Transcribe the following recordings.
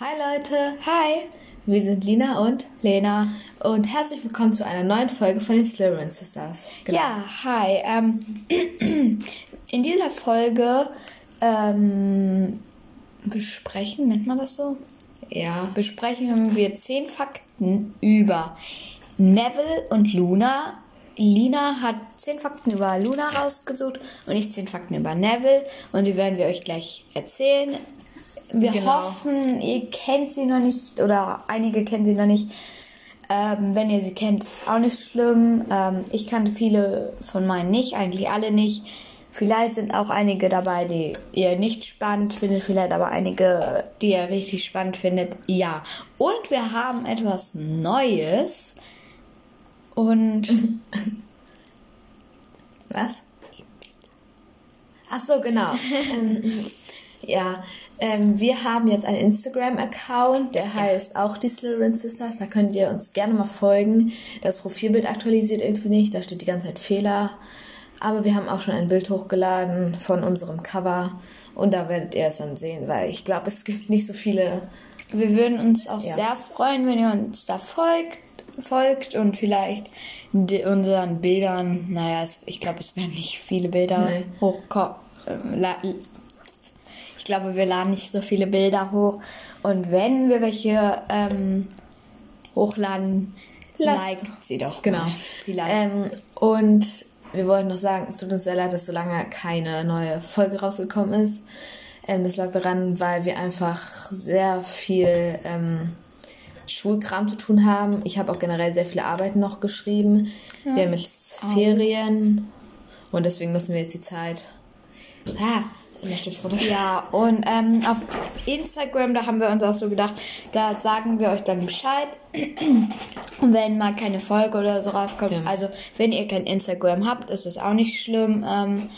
Hi Leute, Hi, wir sind Lina und Lena. und herzlich willkommen zu einer neuen Folge von den Slytherin Sisters. Genau. Ja, hi. Ähm, in dieser Folge ähm, besprechen, nennt man das so? Ja. Besprechen wir zehn Fakten über Neville und Luna. Lina hat zehn Fakten über Luna rausgesucht und ich zehn Fakten über Neville und die werden wir euch gleich erzählen. Wir Genau. hoffen, ihr kennt sie noch nicht oder einige kennen sie noch nicht. Ähm, wenn ihr sie kennt, ist auch nicht schlimm. Ähm, ich kannte viele von meinen nicht, eigentlich alle nicht. Vielleicht sind auch einige dabei, die ihr nicht spannend findet, vielleicht aber einige, die ihr richtig spannend findet. Ja. Und wir haben etwas Neues. Und Was? Ach so, genau. ähm, ja, ähm, wir haben jetzt einen Instagram-Account, der heißt auch die Slytherin Sisters. Da könnt ihr uns gerne mal folgen. Das Profilbild aktualisiert irgendwie nicht, da steht die ganze Zeit Fehler. Aber wir haben auch schon ein Bild hochgeladen von unserem Cover. Und da werdet ihr es dann sehen, weil ich glaube, es gibt nicht so viele. wir würden uns auch Ja. sehr freuen, wenn ihr uns da folgt, folgt und vielleicht unseren Bildern, naja, es, ich glaube, es werden nicht viele Bilder Nee. hochkommen. Ich glaube, wir laden nicht so viele Bilder hoch. Und wenn wir welche ähm, hochladen, Lasst- liked sie doch. Genau. Ähm, und wir wollten noch sagen, es tut uns sehr leid, dass so lange keine neue Folge rausgekommen ist. Ähm, das lag daran, weil wir einfach sehr viel ähm, Schulkram zu tun haben. Ich habe auch generell sehr viele Arbeiten noch geschrieben. wir haben jetzt Ferien und deswegen nutzen wir jetzt die Zeit. Ah, der Stift runter. Ja, und ähm, auf Instagram, da haben wir uns auch so gedacht, da sagen wir euch dann Bescheid, wenn mal keine Folge oder so rauskommt. Ja. Also, wenn ihr kein Instagram habt, ist es auch nicht schlimm. Ähm,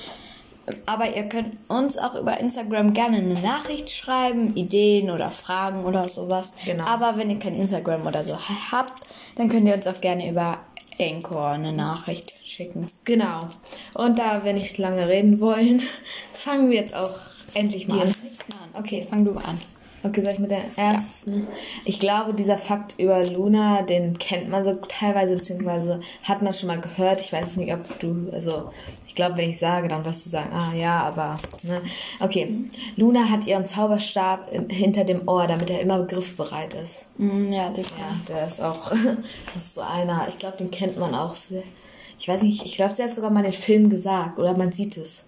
aber ihr könnt uns auch über Instagram gerne eine Nachricht schreiben, Ideen oder Fragen oder sowas. Genau. Aber wenn ihr kein Instagram oder so habt, dann könnt ihr uns auch gerne über Anchor eine Nachricht schicken. Genau. Und da wir nicht lange reden wollen, fangen wir jetzt auch endlich mal an. Okay, fang du an. Okay, soll ich mit der ersten? Ich glaube, dieser Fakt über Luna, den kennt man so teilweise, beziehungsweise hat man schon mal gehört. Ich weiß nicht, ob du, also, ich glaube, wenn ich sage, dann wirst du sagen, ah ja, aber, ne. Okay, Luna hat ihren Zauberstab im, hinter dem Ohr, damit er immer griffbereit ist. Mm, Ja, das Ja, der ist auch, das ist so einer, ich glaube, den kennt man auch sehr. Ich weiß nicht, ich glaube, sie hat sogar mal den Film gesagt, oder man sieht es.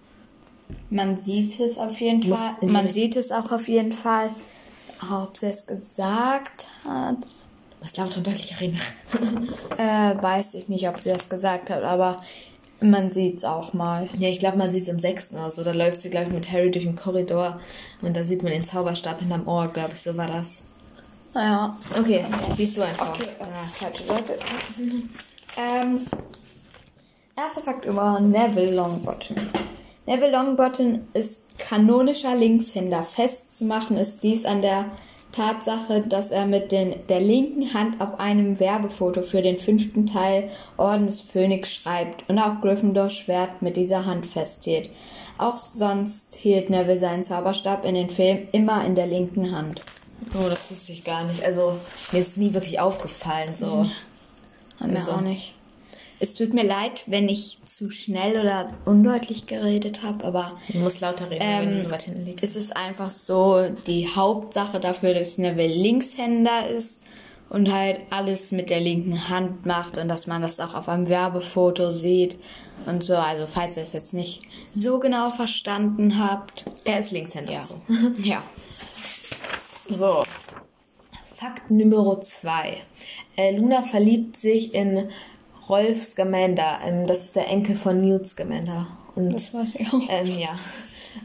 Man sieht es auf jeden Fall. Man sieht es auch auf jeden Fall. Ob sie es gesagt hat, Was laut und deutlich reden. äh, weiß ich nicht, ob sie das gesagt hat, aber man sieht es auch mal. Ja, ich glaube, man sieht es im sechsten oder so. Da läuft sie, glaube ich, mit Harry durch den Korridor und da sieht man den Zauberstab hinterm Ohr, glaube ich, so war das. Ja. Okay, liest du einfach. Okay, äh, falsche Seite. Ähm, erster Fakt über Neville Longbottom. Neville Longbottom ist kanonischer Linkshänder. Festzumachen ist dies an der Tatsache, dass er mit den, der linken Hand auf einem Werbefoto für den fünften Teil Orden des Phönix schreibt und auch Gryffindors Schwert mit dieser Hand festhielt. Auch sonst hielt Neville seinen Zauberstab in den Film immer in der linken Hand. Oh, das wusste ich gar nicht. Also, mir ist nie wirklich aufgefallen, so. Hat mir Also. auch nicht. Es tut mir leid, wenn ich zu schnell oder undeutlich geredet habe, aber Du musst lauter reden, wenn ähm, du so weit hinten liegst. es ist einfach so die Hauptsache dafür, dass Neville Linkshänder ist und halt alles mit der linken Hand macht und dass man das auch auf einem Werbefoto sieht und so. Also falls ihr es jetzt nicht so genau verstanden habt. Er ist Linkshänder, Ja. so. ja. So. Fakt Nummer zwei. Äh, Luna verliebt sich in Rolf Scamander. Ähm, das ist der Enkel von Newt Scamander. Und Das weiß ich auch. Ähm, ja.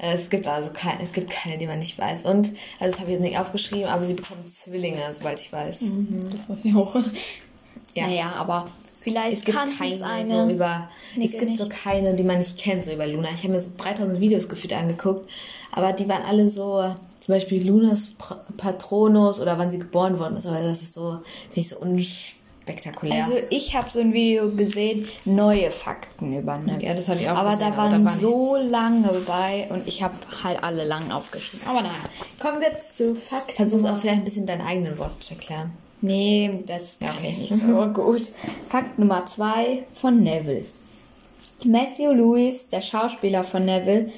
Äh, Es gibt also keine, es gibt keine, die man nicht weiß. Und, also das habe ich jetzt nicht aufgeschrieben, aber sie bekommen Zwillinge, soweit ich weiß. Das weiß ich auch. Ja. Naja, aber vielleicht Es gibt kann keine es eine. so über. Es gibt so nicht. keine, die man nicht kennt, so über Luna. Ich habe mir so 3000 Videos gefühlt angeguckt, aber die waren alle so, zum Beispiel Lunas Patronus oder wann sie geboren worden ist. Aber das ist so, finde ich so spektakulär. Also ich habe so ein Video gesehen, neue Fakten über Neville. Ja, das habe ich auch aber gesehen, da aber waren da war so lange bei und ich habe halt alle lang aufgeschrieben. Aber naja, kommen wir zu Fakten. Versuch auch vielleicht ein bisschen deinen eigenen Wort zu erklären. Nee, das Ja, okay. ich nicht so gut. Fakt Nummer zwei von Neville. Matthew Lewis, der Schauspieler von Neville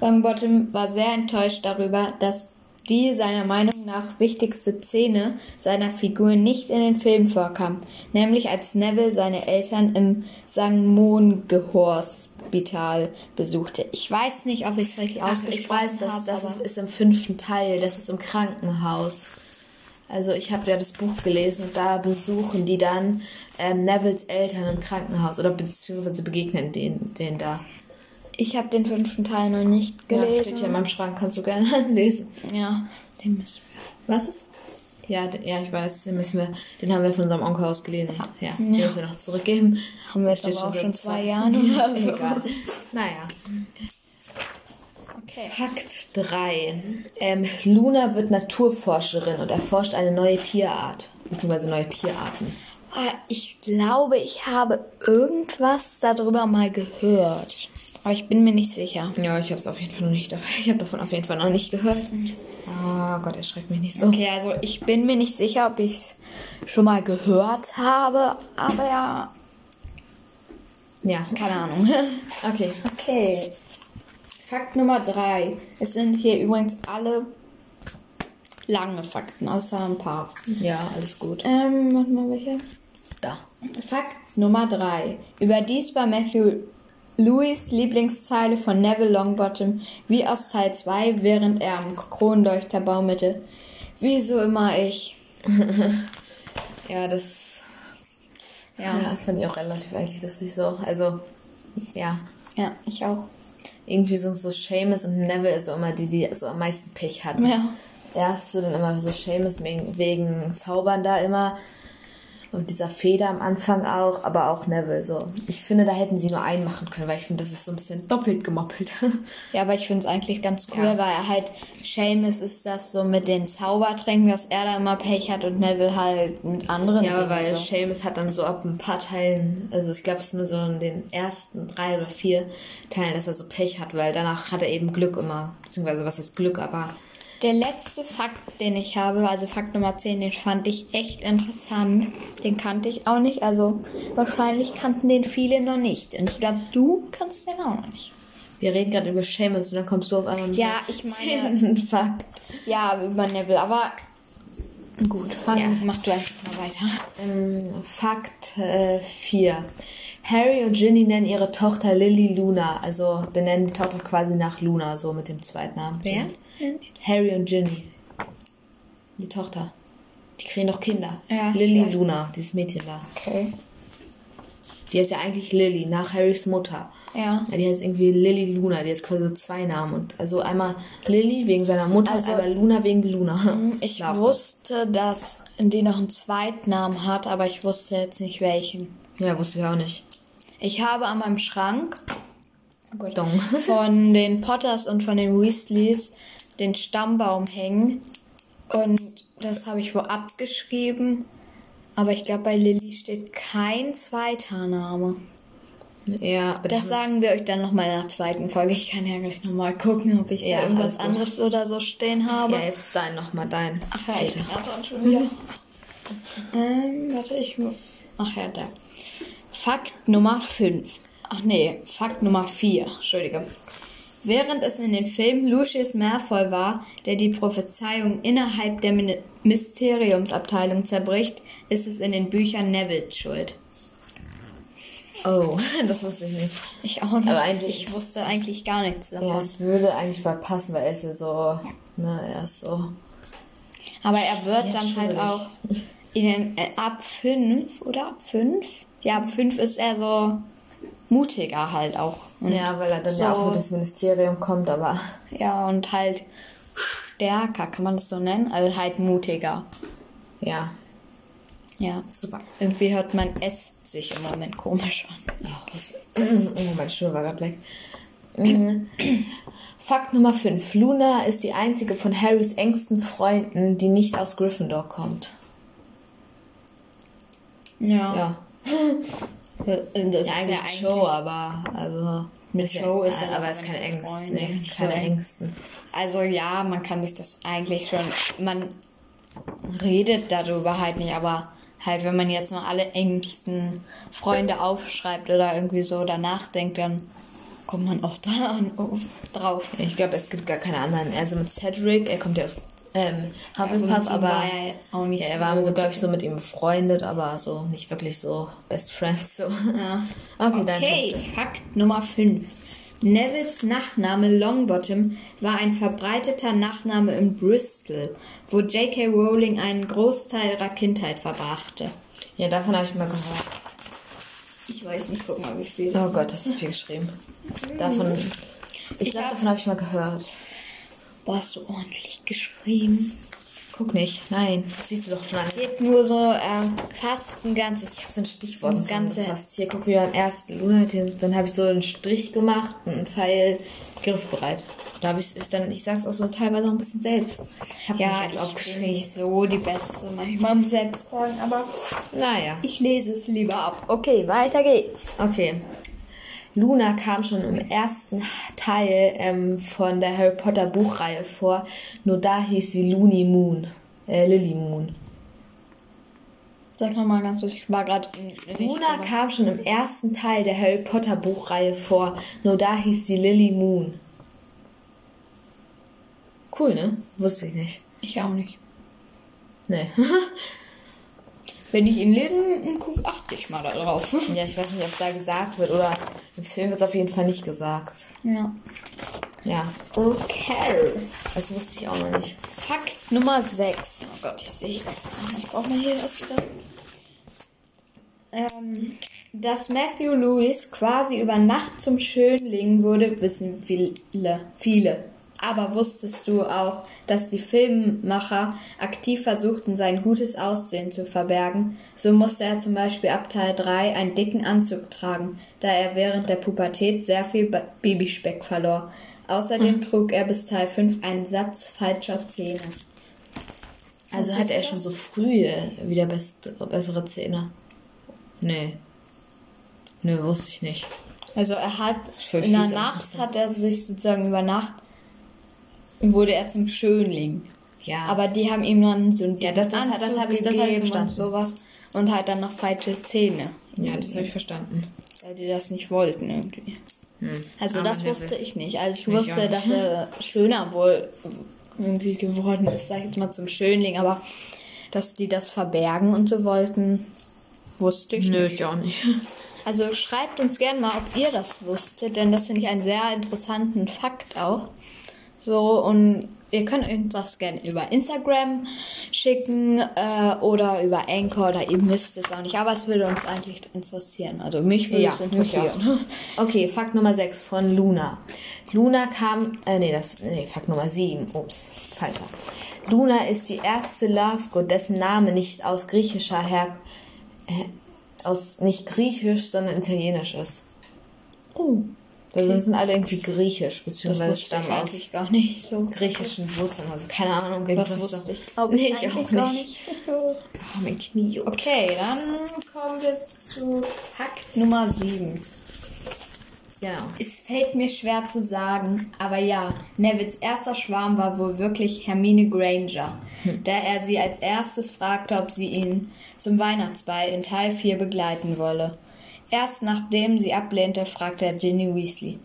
Longbottom, war sehr enttäuscht darüber, dass die seiner Meinung nach wichtigste Szene seiner Figur nicht in den Film vorkam, nämlich als Neville seine Eltern im Sangmon-Hospital besuchte. Ich weiß nicht, ob ich es richtig Ach, ausgesprochen ich weiß, das, habe, das aber- ist, ist im fünften Teil, das ist im Krankenhaus. Also ich habe ja das Buch gelesen und da besuchen die dann ähm, Nevilles Eltern im Krankenhaus oder beziehungsweise begegnen denen, denen da. Ich habe den fünften Teil noch nicht Ja, gelesen. steht hier in meinem Schrank, kannst du gerne anlesen. Ja, den müssen wir. Was ist? Ja, ja, ich weiß, den müssen wir, den haben wir von unserem Onkel aus gelesen. Ja, den Ja. müssen wir noch zurückgeben. Haben wir jetzt auch schon zwei zwei- Jahren oder so. Egal. Naja. Okay. Fakt 3. Ähm, Luna wird Naturforscherin und erforscht eine neue Tierart, beziehungsweise neue Tierarten. Ah, Ich glaube, ich habe irgendwas darüber mal gehört. Aber ich bin mir nicht sicher. Ja, ich habe es auf jeden Fall noch nicht. Ich habe davon auf jeden Fall noch nicht gehört. Ah Gott, erschreckt mich nicht so. Okay, also ich bin mir nicht sicher, ob ich es schon mal gehört habe, aber ja, Ja. keine Ahnung. Okay. Okay. Fakt Nummer drei. Es sind hier übrigens alle lange Fakten, außer ein paar. Ja, alles gut. Ähm, warte mal, welche? Da. Fakt Nummer 3. Überdies war Matthew Louis Lieblingszeile von Neville Longbottom wie aus Teil 2, während er am Kronleuchter baumelte. Wieso immer ich? Ja, das. Ja. Ja, das fand ich auch relativ eigentlich lustig so. Also, ja. Ja, ich auch. Irgendwie sind so Seamus und Neville so immer die, die so am meisten Pech hatten. Ja. Erst so dann immer so Seamus wegen, wegen Zaubern da immer. Und dieser Feder am Anfang auch, aber auch Neville so. Ich finde, da hätten sie nur einen machen können, weil ich finde, das ist so ein bisschen doppelt gemoppelt. Ja, aber ich finde es eigentlich ganz cool, Ja. weil er halt, Seamus ist das so mit den Zaubertränken, dass er da immer Pech hat und Neville halt mit anderen. Ja, aber weil so. Seamus hat dann so ab ein paar Teilen, also ich glaube es ist nur so in den ersten drei oder vier Teilen, dass er so Pech hat, weil danach hat er eben Glück immer, beziehungsweise was ist Glück, aber Der letzte Fakt, den ich habe, also Fakt Nummer 10, den fand ich echt interessant. Den kannte ich auch nicht. Also wahrscheinlich kannten den viele noch nicht. Und ich glaube, du kannst den auch noch nicht. wir reden gerade über Seamus und dann kommst du auf einmal mit Ja, ich meine- Fakt. Ja, über Neville, aber gut, fang, Ja. mach du einfach mal weiter. Ähm, Fakt 4. Harry und Ginny nennen ihre Tochter Lily Luna, also benennen die Tochter quasi nach Luna, so mit dem Zweitnamen. So. Harry und Ginny. Die Tochter. Die kriegen doch Kinder. Ja, Lily weiß. Luna, dieses Mädchen da. Okay. Die heißt ja eigentlich Lily, nach Harrys Mutter. Ja. Die heißt irgendwie Lily Luna, die hat quasi so zwei Namen. Und also einmal Lily wegen seiner Mutter, Also- einmal Luna wegen Luna. Ich Schlaf- wusste, dass die noch einen Zweitnamen hat, aber ich wusste jetzt nicht welchen. Ja, wusste ich auch nicht. Ich habe an meinem Schrank Dong. von den Potters und von den Weasleys den Stammbaum hängen. Und das habe ich wo abgeschrieben. Aber ich glaube, bei Lilly steht kein zweiter Name. Ja, Das sagen wir euch dann nochmal in der zweiten Folge. Ich kann ja gleich nochmal gucken, ob ich Ja, da irgendwas anderes oder so stehen habe. Ja, jetzt dein nochmal dein. Ach ja, ich bin dran schon wieder. Ähm, warte, ich muss. Ach ja, da. Fakt Nummer 5. Ach nee, Fakt Nummer 4. Entschuldige. Während es in den Filmen Lucius Malfoy war, der die Prophezeiung innerhalb der Mysteriumsabteilung zerbricht, ist es in den Büchern Neville schuld. Oh, das wusste ich nicht. Ich auch nicht. Aber eigentlich- ich wusste eigentlich gar nichts davon. Ja, es würde eigentlich voll passen, weil er ist ja so, ne, er ist so. Aber er wird Ja, dann halt auch in den, äh, ab 5 oder ab 5? Ja, ab 5 ist er so mutiger halt auch. Und Ja, weil er dann ja so- auch mit ins Ministerium kommt, aber Ja, und halt stärker, kann man das so nennen? Also halt mutiger. ja. Ja, super. Irgendwie hört mein S sich im Moment komisch an. Oh, meine Stimme war gerade weg. Mhm. Fakt Nummer 5. Luna ist die einzige von Harrys engsten Freunden, die nicht aus Gryffindor kommt. Ja. Ja. Das ist ja, eigentlich eine Show, aber also. Eine Show ist ja, ja aber es ist mit keine. Freunden Nee, keine. Ängsten. Also ja, man kann sich das eigentlich schon, man redet darüber halt nicht, aber halt, wenn man jetzt noch alle engsten Freunde aufschreibt oder irgendwie so danach denkt, dann kommt man auch da drauf. Ich glaube, es gibt gar keine anderen. Also mit Cedric, er kommt ja aus ähm, Hufflepuff, ihm aber war er jetzt auch nicht ja, er war so glaube ich, so mit ihm befreundet, aber so nicht wirklich so Best Friends. So. Ja. Okay, dann Okay, fünftes. Fakt Nummer 5. Nevilles Nachname Longbottom war ein verbreiteter Nachname in Bristol, wo J.K. Rowling einen Großteil ihrer Kindheit verbrachte. Ja, davon habe ich mal gehört. Ich weiß nicht, guck mal, wie viel. Oh Gott, das ist viel geschrieben. Davon, ich Ich glaube, davon habe ich mal gehört. Boah, hast du ordentlich geschrieben. Guck nicht, nein, das siehst du doch schon an. Steht nur so äh, fast ein ganzes. Ich habe so ein Stichwort Ein ganze- fast. Hier, guck, wie beim ersten Luna, dann habe ich so einen Strich gemacht, einen Pfeil, griffbereit. Da habe ich, ich dann, ich sag's auch so teilweise auch ein bisschen selbst. Hab Ja, mich jetzt ich bin nicht so die Beste manchmal im Selbstsagen, aber Naja. ich lese es lieber ab. Okay, weiter geht's. Okay. Luna kam schon im ersten Teil ähm, von der Harry Potter Buchreihe vor. Nur da hieß sie Looney Moon. Äh, Lily Moon. Sag nochmal ganz kurz, ich war gerade Luna kam schon im ersten Teil der Harry Potter Buchreihe vor. Nur da hieß sie Lily Moon. Cool, ne? Wusste ich nicht. Ich auch nicht. Nee. Wenn ich ihn lesen gucke, achte ich mal darauf. ja, ich weiß nicht, ob da gesagt wird oder im Film wird es auf jeden Fall nicht gesagt. Ja. Ja, Okay. das wusste ich auch noch nicht. Fakt Nummer 6. Oh Gott, ich sehe. Ich brauche mal hier das wieder. Ähm, dass Matthew Lewis quasi über Nacht zum Schönling wurde, wissen viele. viele. Aber wusstest du auch, dass die Filmemacher aktiv versuchten, sein gutes Aussehen zu verbergen? So musste er zum Beispiel ab Teil 3 einen dicken Anzug tragen, da er während der Pubertät sehr viel Ba- Babyspeck verlor. Außerdem trug er bis Teil 5 einen Satz falscher Zähne. Also hatte du er das? schon so früh äh, wieder best, bessere Zähne? Nee. Nee, wusste ich nicht. Also er hat in der Nacht hat er sich sozusagen über Nacht wurde er zum Schönling. Ja. Aber die haben ihm dann so einen Ja, das- das- Anzug das hab ich- das hab ich verstanden. und sowas und halt dann noch falsche Zähne. ja, das habe ich verstanden. Weil die das nicht wollten irgendwie. Also Armer das wusste ich nicht. Also ich Ich wusste, dass er schöner wohl irgendwie geworden ist, sag ich jetzt mal zum Schönling, aber dass die das verbergen und so wollten, wusste ich Nö, nicht. ich auch nicht. Also schreibt uns gerne mal, ob ihr das wusstet, denn das finde ich einen sehr interessanten Fakt auch. So, und ihr könnt uns das gerne über Instagram schicken äh, oder über Anchor oder ihr müsst es auch nicht, aber es würde uns eigentlich interessieren. Also mich würde es interessieren. Okay, Fakt Nummer 6 von Luna. Luna kam, äh, nee, das, nee, Fakt Nummer 7, ups, falscher. Luna ist die erste Love God, dessen Name nicht aus griechischer Her, äh, aus nicht griechisch, sondern italienisch ist. Oh, Also sind alle irgendwie griechisch, beziehungsweise stammen aus gar nicht so. griechischen Wurzeln, also keine Ahnung. Irgendwas wusste ich, glaub ich, nee, ich auch nicht. Oh, mein Knie juckt. Okay, dann kommen wir zu Fakt Nummer 7. Genau. Es fällt mir schwer zu sagen, aber ja, Nevils erster Schwarm war wohl wirklich Hermine Granger, da er sie als erstes fragte, ob sie ihn zum Weihnachtsball in Teil 4 begleiten wolle. Erst nachdem sie ablehnte, fragte er Ginny Weasley.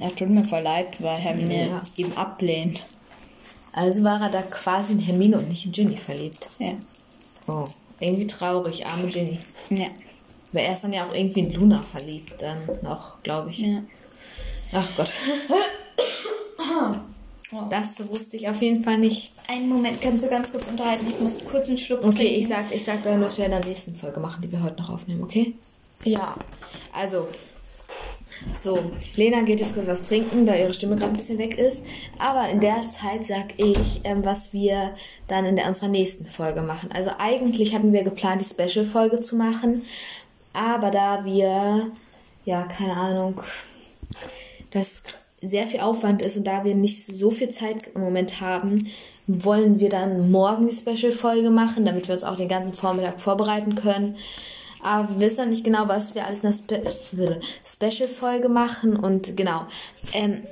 Er tut mir voll leid, weil Hermine Ja. ihm ablehnt. Also war er da quasi in Hermine und nicht in Ginny verliebt. Ja. Oh. Irgendwie traurig, arme Ginny. Ja. Aber er ist dann ja auch irgendwie in Luna verliebt, dann noch, glaube ich. ja. Ach Gott. Das wusste ich auf jeden Fall nicht. Einen Moment, kannst du ganz kurz unterhalten? Ich muss kurz einen Schluck Okay, trinken. ich sag, ich sag dann, dass wir in der nächsten Folge machen, die wir heute noch aufnehmen, okay? Ja. Also, so, Lena geht jetzt kurz was trinken, da ihre Stimme gerade ein bisschen weg ist. Aber in der Zeit sag ich, ähm, was wir dann in der, unserer nächsten Folge machen. Also eigentlich hatten wir geplant, die Special-Folge zu machen. Aber da wir, ja, keine Ahnung, das sehr viel Aufwand ist und da wir nicht so viel Zeit im Moment haben, wollen wir dann morgen die Special-Folge machen, damit wir uns auch den ganzen Vormittag vorbereiten können. Aber wir wissen noch nicht genau, was wir alles in der Spe Special-Folge machen. Und genau. Ähm,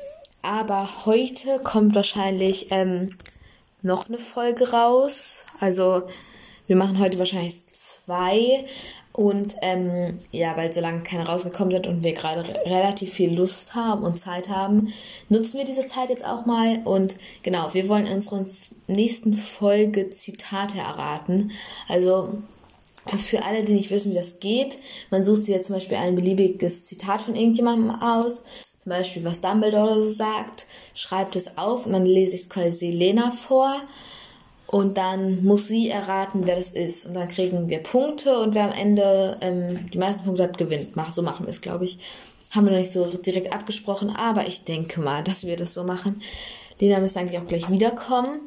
aber heute kommt wahrscheinlich ähm, noch eine Folge raus. Also wir machen heute wahrscheinlich zwei. Und ähm, ja, weil solange keine rausgekommen sind und wir gerade re relativ viel Lust haben und Zeit haben, nutzen wir diese Zeit jetzt auch mal. Und genau, wir wollen in unserer nächsten Folge Zitate erraten. Also für alle, die nicht wissen, wie das geht, man sucht sich jetzt zum Beispiel ein beliebiges Zitat von irgendjemandem aus, zum Beispiel was Dumbledore so sagt, schreibt es auf und dann lese ich es quasi Lena vor und dann muss sie erraten, wer das ist. Und dann kriegen wir Punkte und wer am Ende ähm, die meisten Punkte hat, gewinnt. so machen wir es, glaube ich. Haben wir noch nicht so direkt abgesprochen, aber ich denke mal, dass wir das so machen. Lena müsste eigentlich auch gleich wiederkommen.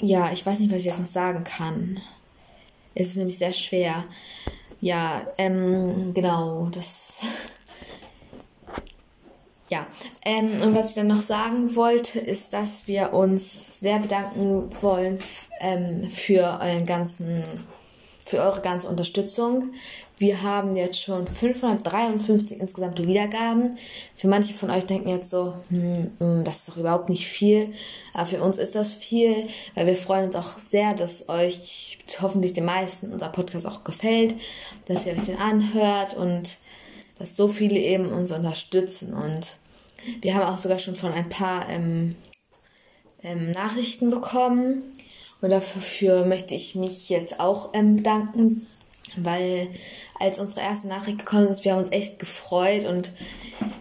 Ja, ich weiß nicht, was ich jetzt noch sagen kann. Es ist nämlich sehr schwer. Ja, ähm, genau, das ja, ähm, und was ich dann noch sagen wollte, ist, dass wir uns sehr bedanken wollen ähm, für euren ganzen, für eure ganze Unterstützung. Wir haben jetzt schon 553 insgesamte Wiedergaben. Für manche von euch denken jetzt so, hm, hm, das ist doch überhaupt nicht viel. Aber für uns ist das viel, weil wir freuen uns auch sehr, dass euch hoffentlich den meisten unser Podcast auch gefällt, dass ihr euch den anhört und dass so viele eben uns unterstützen. Und wir haben auch sogar schon von ein paar ähm, ähm, Nachrichten bekommen. Und dafür möchte ich mich jetzt auch ähm, bedanken, weil als unsere erste Nachricht gekommen ist, wir haben uns echt gefreut. Und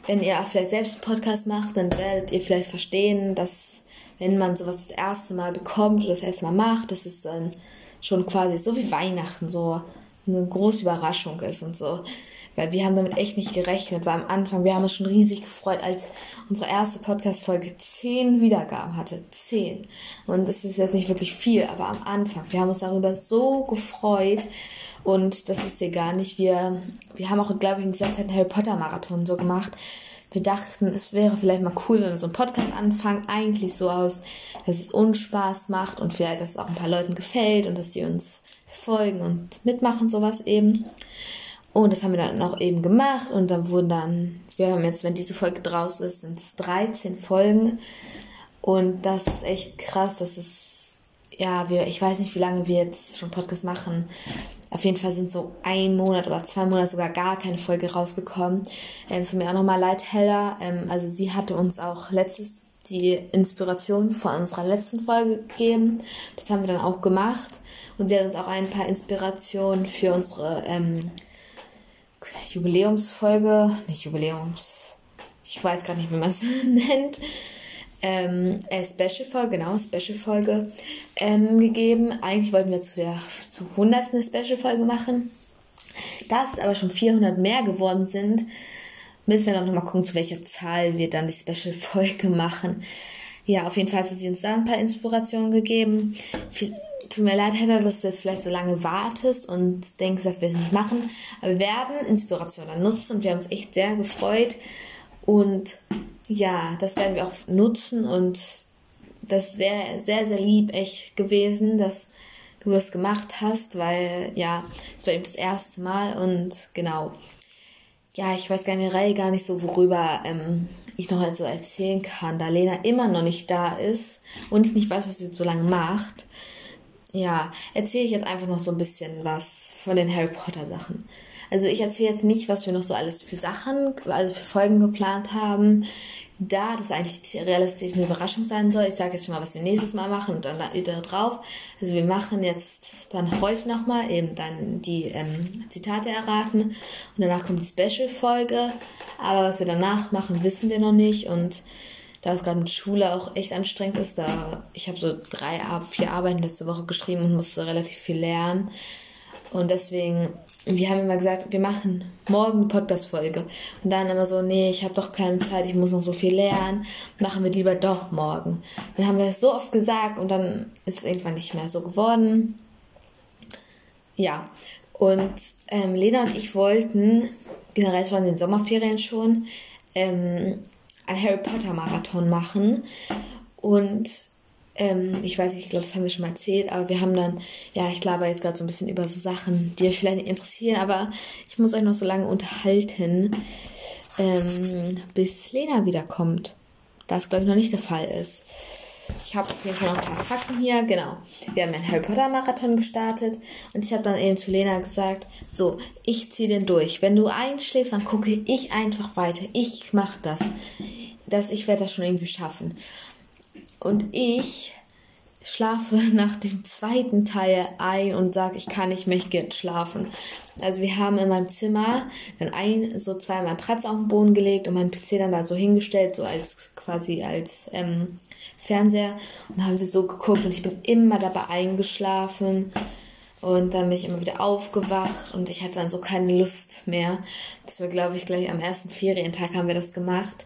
wenn ihr vielleicht selbst einen Podcast macht, dann werdet ihr vielleicht verstehen, dass wenn man sowas das erste Mal bekommt oder das erste Mal macht, dass es dann schon quasi so wie Weihnachten so eine große Überraschung ist und so. Weil wir haben damit echt nicht gerechnet, weil am Anfang, wir haben uns schon riesig gefreut, als unsere erste Podcast-Folge zehn Wiedergaben hatte. Zehn. Und es ist jetzt nicht wirklich viel, aber am Anfang, wir haben uns darüber so gefreut. Und das wisst ihr gar nicht. Wir, wir haben auch, glaube ich, in dieser Zeit einen Harry Potter Marathon so gemacht. Wir dachten, es wäre vielleicht mal cool, wenn wir so einen Podcast anfangen. Eigentlich so aus, dass es uns Spaß macht und vielleicht, dass es auch ein paar Leuten gefällt und dass sie uns folgen und mitmachen, sowas eben. Und das haben wir dann auch eben gemacht und dann wurden dann, wir haben jetzt, wenn diese Folge draußen ist, sind es 13 Folgen. Und das ist echt krass. Das ist, ja, wir, ich weiß nicht, wie lange wir jetzt schon Podcast machen. Auf jeden Fall sind so ein Monat oder zwei Monate sogar gar keine Folge rausgekommen. Ähm, es tut mir auch nochmal leid, Hella. Ähm, also sie hatte uns auch letztes die Inspiration von unserer letzten Folge gegeben. Das haben wir dann auch gemacht. Und sie hat uns auch ein paar Inspirationen für unsere ähm, Jubiläumsfolge, nicht Jubiläums, ich weiß gar nicht, wie man es nennt, ähm, äh, Special-Folge, genau, Special-Folge ähm, gegeben. Eigentlich wollten wir zu der zu 100. eine Special-Folge machen. Da es aber schon 400 mehr geworden sind, müssen wir dann nochmal gucken, zu welcher Zahl wir dann die Special-Folge machen. Ja, auf jeden Fall hat sie uns da ein paar Inspirationen gegeben. Tut mir leid, Hedda, dass du jetzt vielleicht so lange wartest und denkst, dass wir es nicht machen. Aber wir werden Inspiration dann nutzen und wir haben uns echt sehr gefreut. Und ja, das werden wir auch nutzen und das ist sehr, sehr, sehr lieb echt gewesen, dass du das gemacht hast, weil ja, es war eben das erste Mal und genau. Ja, ich weiß generell gar nicht so, worüber ähm, ich noch so erzählen kann, da Lena immer noch nicht da ist und ich nicht weiß, was sie so lange macht ja, erzähle ich jetzt einfach noch so ein bisschen was von den Harry Potter Sachen. Also ich erzähle jetzt nicht, was wir noch so alles für Sachen, also für Folgen geplant haben, da das eigentlich realistisch eine Überraschung sein soll. Ich sage jetzt schon mal, was wir nächstes Mal machen und dann da drauf. Also wir machen jetzt dann heute nochmal eben dann die ähm, Zitate erraten und danach kommt die Special-Folge. Aber was wir danach machen, wissen wir noch nicht und da es gerade mit Schule auch echt anstrengend ist, da ich habe so drei, vier Arbeiten letzte Woche geschrieben und musste relativ viel lernen. Und deswegen, wir haben immer gesagt, wir machen morgen eine Podcast-Folge. Und dann immer so, nee, ich habe doch keine Zeit, ich muss noch so viel lernen. Machen wir lieber doch morgen. Dann haben wir das so oft gesagt und dann ist es irgendwann nicht mehr so geworden. Ja, und ähm, Lena und ich wollten, generell, es waren in den Sommerferien schon, ähm, ein Harry Potter Marathon machen. Und Ähm, ich weiß nicht, ich glaube, das haben wir schon mal erzählt, aber wir haben dann, ja, ich glaube jetzt gerade so ein bisschen über so Sachen, die euch vielleicht nicht interessieren, aber ich muss euch noch so lange unterhalten, ähm, bis Lena wiederkommt. Das, glaube ich, noch nicht der Fall ist. Ich habe auf jeden Fall noch ein paar Fakten hier. Genau. Wir haben einen Harry Potter Marathon gestartet und ich habe dann eben zu Lena gesagt, so, ich ziehe den durch. Wenn du einschläfst, dann gucke ich einfach weiter. Ich mache das. das. Ich werde das schon irgendwie schaffen. Und ich schlafe nach dem zweiten Teil ein und sage, ich kann nicht mehr schlafen. Also wir haben in meinem Zimmer dann ein, so zwei Matratzen auf den Boden gelegt und meinen PC dann da so hingestellt, so als quasi als ähm, Fernseher. Und haben wir so geguckt und ich bin immer dabei eingeschlafen. Und dann bin ich immer wieder aufgewacht und ich hatte dann so keine Lust mehr. Das war, glaube ich, gleich am ersten Ferientag haben wir das gemacht.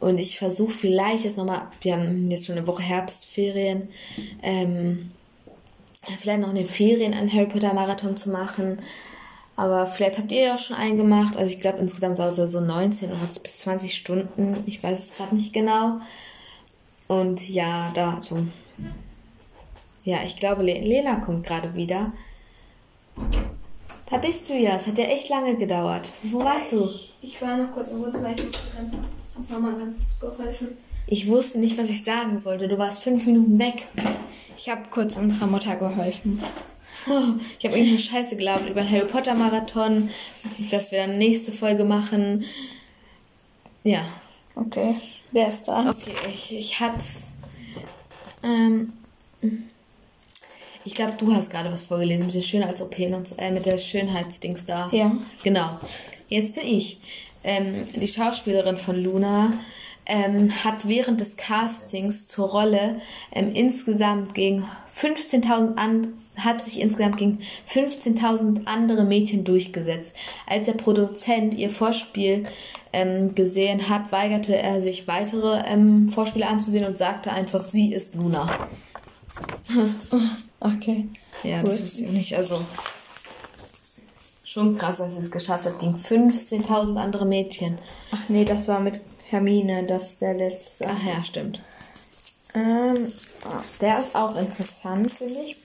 Und ich versuche vielleicht jetzt nochmal, wir haben jetzt schon eine Woche Herbstferien, ähm, vielleicht noch in den Ferien einen Harry Potter Marathon zu machen. Aber vielleicht habt ihr ja auch schon einen gemacht. Also ich glaube insgesamt dauert es so 19 oder bis 20 Stunden. Ich weiß es gerade nicht genau. Und ja, da so. Ja, ich glaube, Lena kommt gerade wieder. Da bist du ja. Es hat ja echt lange gedauert. Wo warst du? Ich war noch kurz im Wohnzimmer. Ich muss hab Mama ganz geholfen. Ich wusste nicht, was ich sagen sollte. Du warst fünf Minuten weg. Ich habe kurz unserer Mutter geholfen. Ich habe irgendeine Scheiße gelabert über den Harry Potter Marathon, dass wir dann nächste Folge machen. Ja. Okay. Wer ist da? Okay, ich, ich hatte. Ähm, ich glaube, du hast gerade was vorgelesen mit der Schönheits-OP und äh, mit der Schönheitsdings da. Ja. Genau. Jetzt bin ich. Ähm, die Schauspielerin von Luna ähm, hat während des Castings zur Rolle ähm, insgesamt gegen 15.000 an hat sich insgesamt gegen 15.000 andere Mädchen durchgesetzt. Als der Produzent ihr Vorspiel ähm, gesehen hat, weigerte er sich weitere ähm, Vorspiele anzusehen und sagte einfach, sie ist Luna. okay. Ja, cool. das wusste ich nicht. Also schon krass, dass sie es geschafft hat gegen 15.000 andere Mädchen. Ach nee, das war mit Hermine, das ist der letzte. Ach ja, stimmt. Ähm, der ist auch interessant, finde ich.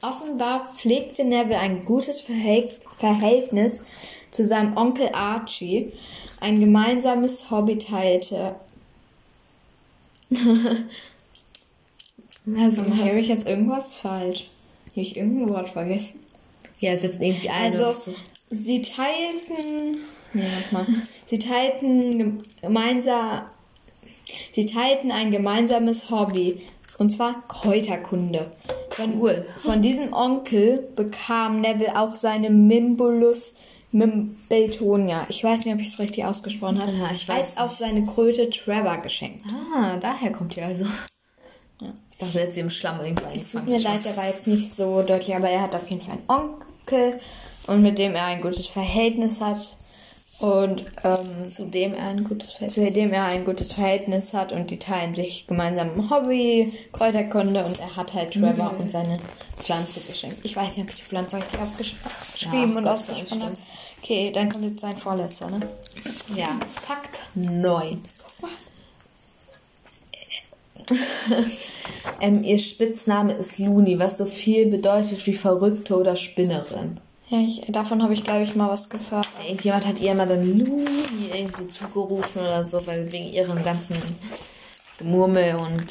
Offenbar pflegte Neville ein gutes Verhältnis zu seinem Onkel Archie. Ein gemeinsames Hobby teilte. also, habe ich jetzt irgendwas falsch? Habe ich irgendein Wort vergessen? Ja, setzt irgendwie ein. Also, sie teilten. Nee, nochmal. Sie teilten gemeinsam Sie teilten ein gemeinsames Hobby, und zwar Kräuterkunde. Von, cool. von diesem Onkel bekam Neville auch seine Mimbulus Mimbletonia. Ich weiß nicht, ob ich es richtig ausgesprochen habe. Ja, ich weiß. Als auch seine Kröte Trevor geschenkt. Ah, daher kommt die also. Ja. Ich dachte jetzt im Schlamm irgendwann. Es tut mir leid, der war jetzt nicht so deutlich, aber er hat auf jeden Fall einen Onkel und mit dem er ein gutes Verhältnis hat. Und ähm, zu dem er ein gutes Verhältnis zu dem er ein gutes Verhältnis hat und die teilen sich gemeinsam ein Hobby, Kräuterkunde und er hat halt Trevor mhm. und seine Pflanze geschenkt. Ich weiß nicht, ob ich die Pflanze richtig aufgeschrieben ja, und ausgesprochen habe. Okay, dann kommt jetzt sein vorletzter, ne? Ja, Fakt 9. ähm, ihr Spitzname ist Luni, was so viel bedeutet wie Verrückte oder Spinnerin. Ja, ich, davon habe ich, glaube ich, mal was gehört. Irgendjemand hat ihr mal dann Luni irgendwie zugerufen oder so, weil wegen ihrem ganzen Gemurmel und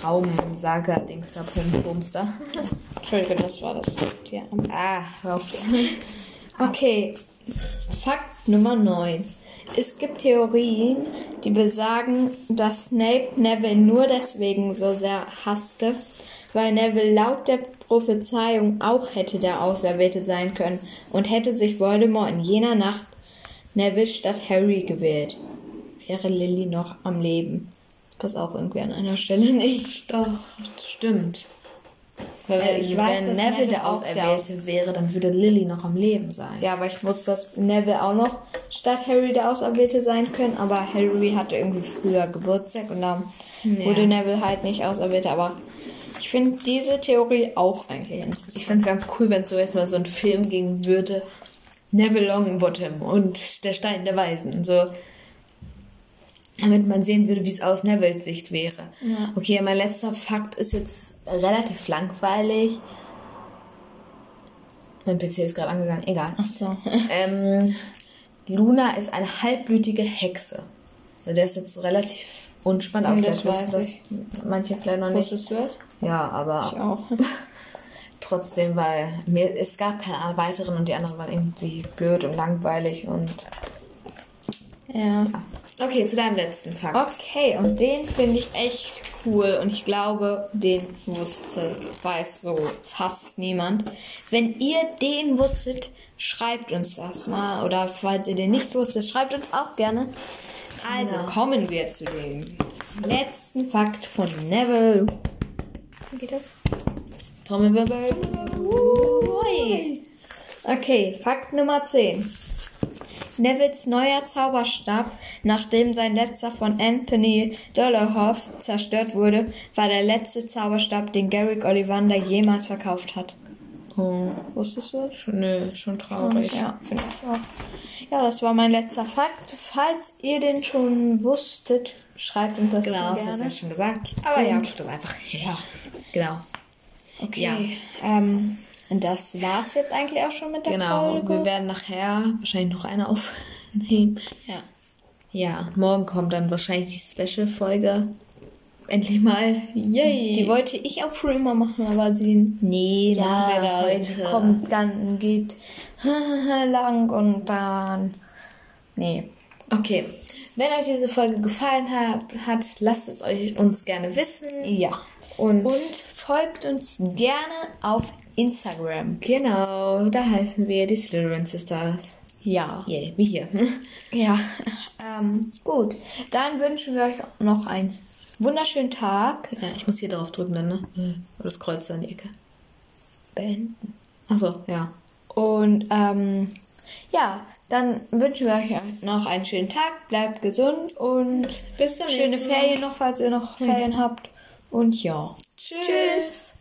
Traumsaga-Dings da, Bums da. Entschuldigung, das war das. Ja. Ah, auf. Okay, Fakt Nummer 9. Es gibt Theorien, die besagen, dass Snape Neville nur deswegen so sehr hasste, weil Neville laut der Prophezeiung auch hätte der Auserwählte sein können und hätte sich Voldemort in jener Nacht Neville statt Harry gewählt. Wäre Lily noch am Leben. Das auch irgendwie an einer Stelle nicht. Doch, stimmt. Weil äh, ich weiß, wenn Neville, Neville der Auserwählte wäre, dann würde Lily noch am Leben sein. Ja, aber ich wusste, dass Neville auch noch statt Harry der Auserwählte sein können. Aber Harry hatte irgendwie früher Geburtstag und dann ja. wurde Neville halt nicht auserwählt. Aber ich finde diese Theorie auch eigentlich interessant. Ich finde es ganz cool, wenn es so jetzt mal so einen Film geben würde. Neville Longbottom und der Stein der Weisen. So. damit man sehen würde, wie es aus Nevils Sicht wäre. Ja. Okay, mein letzter Fakt ist jetzt relativ langweilig. Mein PC ist gerade angegangen, egal. Ach so. Ähm, Luna ist eine halbblütige Hexe. Also der ist jetzt relativ unspannend, aber Hm, vielleicht das weiß das manche vielleicht noch nicht. Wusstest du das? Ja, aber Ich auch. trotzdem, weil mir, es gab keine weiteren und die anderen waren irgendwie blöd und langweilig und Ja. Okay, zu deinem letzten Fakt. Okay, und den finde ich echt cool und ich glaube, den wusste, weiß so fast niemand. Wenn ihr den wusstet, schreibt uns das mal. Oder falls ihr den nicht wusstet, schreibt uns auch gerne. Also Ja. kommen wir zu dem letzten Fakt von Neville. Wie geht das? Trommelwirbel. Ui. Okay, Fakt Nummer 10. Nevilles neuer Zauberstab, nachdem sein letzter von Anthony Dolohov zerstört wurde, war der letzte Zauberstab, den Garrick Ollivander jemals verkauft hat. Oh, Wusstest du das? schon, nö, schon traurig. Ja, finde ich auch. Ja, das war mein letzter Fakt. Falls ihr den schon wusstet, schreibt uns das Genau, das gerne. hast du ja schon gesagt. Aber ja, Und- tut das einfach. Ja. Genau. Okay. Ja. Ähm, und das war's jetzt eigentlich auch schon mit der Genau. Folge. Wir werden nachher wahrscheinlich noch eine aufnehmen. ja. Ja, morgen kommt dann wahrscheinlich die Special-Folge. Endlich mal. Yay. Die wollte ich auch schon immer machen, aber sie, nee, Ja, machen wir da heute. Kommt, dann geht lang und dann, nee. Okay. Wenn euch diese Folge gefallen hat, lasst es euch uns gerne wissen. Ja. Und, Und folgt uns gerne auf Instagram. genau, da heißen wir die Slytherin Sisters. Ja. Yeah, wie hier. Ja. Ähm, gut. Dann wünschen wir euch noch einen wunderschönen Tag. Ja, ich muss hier drauf drücken dann, ne? Oder das Kreuz da in die Ecke. Beenden. Achso, ja. Und ähm, ja, dann wünschen wir euch noch einen schönen Tag. Bleibt gesund und Bis zum schöne nächsten Mal. Ferien noch, falls ihr noch Ferien habt. Und ja. Tschüss.